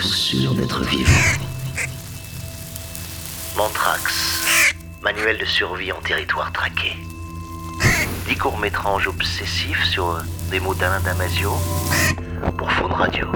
Sûr d'être vivant Mantrax, manuel de survie en territoire traqué. Dix courts-métrages obsessifs sur des mots d'Alain Damasio pour Faune Radio.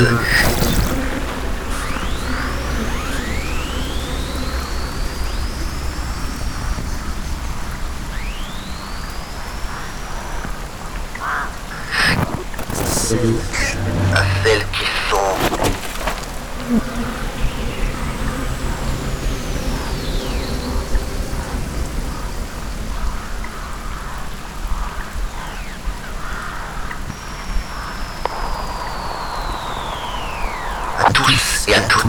À celles qui sont à tous et à toutes.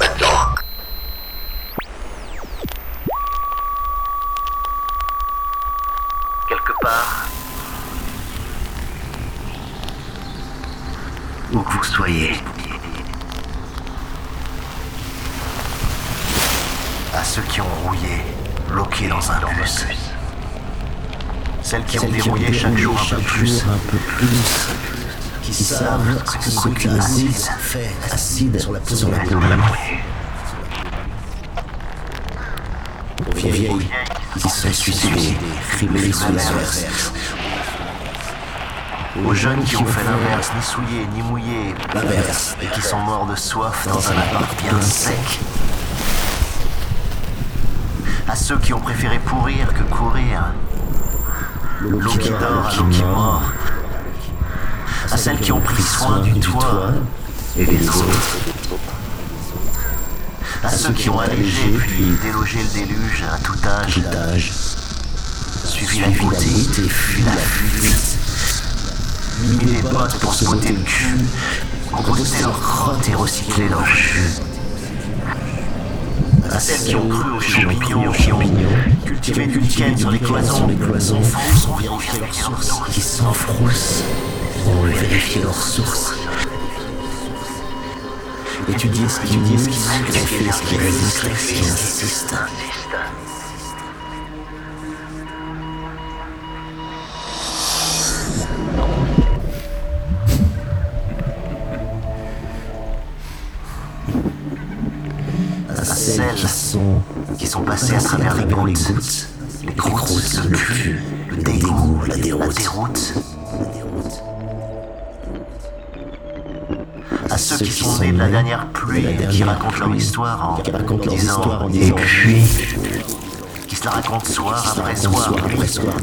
Maintenant, quelque part, où que vous soyez, à ceux qui ont rouillé, bloqué dans un bus, celles qui ont dérouillé chaque jour un peu plus, un peu plus, qui savent ce que l'acide fait acide sur la peau de la peau. Aux vieilles qui sont suicidées, criblées sous l'inverse. aux jeunes qui ont fait l'inverse, ni souillés, ni mouillés, L'inverse. et qui sont morts de soif dans un appart bien sec. À ceux qui ont préféré pourrir que courir, l'eau qui dort à l'eau qui mord. À celles qui ont pris soin du toit et des autres. À ceux qui ont allégé puis délogé le déluge à tout âge, suivi la et fui la fuite. Mis les bottes pour se botter le cul, composter leur crotte et recycler leur jus. À celles qui ont cru aux champignons, cultivé du lichen sur les cloisons, les cloisons, ont vérifié leurs sources. qui s'enfroussent pour vérifier leurs sources. Étudier ce qui dit, ce qui sacrifie, ce qui résiste, ce qui insiste. Qui sont passées à travers les gouttes, les croûtes, le le dégoût, la déroute. À ceux qui sont nés de la dernière pluie, qui racontent leur histoire en qui racontent leur disant histoire en et puis qui se la racontent soir après soir, après soir,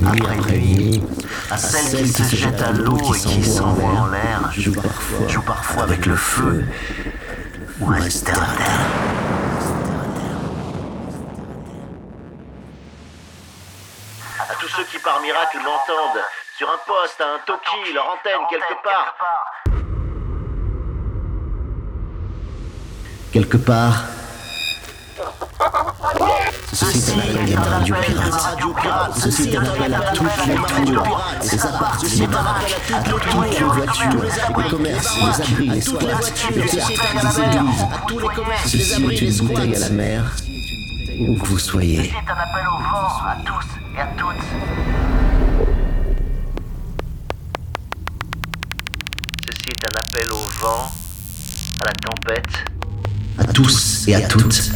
nuit. À celles qui se jettent à l'eau et qui s'envoient en l'air, jouent parfois, avec le feu. ou restent à terre. Miracle m'entendent, sur un poste, à un toki, leur antenne quelque part. Quelque part, ceci est un appel à radio pirate. Ceci est un appel à toutes les tours, les appartements, à toutes les voitures, les commerces, les abris, les squats, les théâtres, les églises. Ceci est une bouteille à la mer, où que vous soyez. C'est un appel au vent, à tous et à toutes. Vent, à la tempête, À tous et à toutes.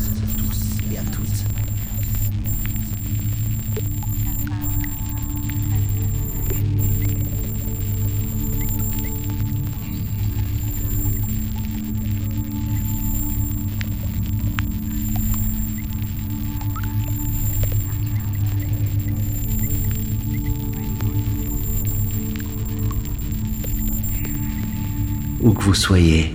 Où que vous soyez.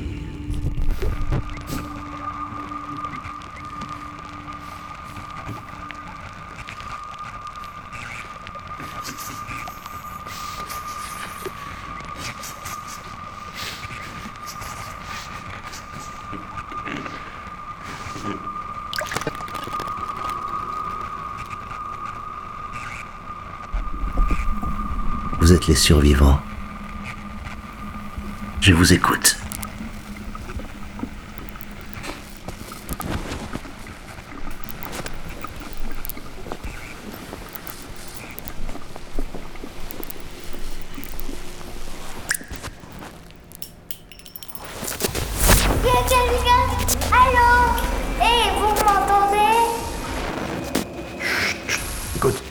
Vous êtes les survivants. Je vous écoute. Allô? Hé, vous m'entendez? Écoute,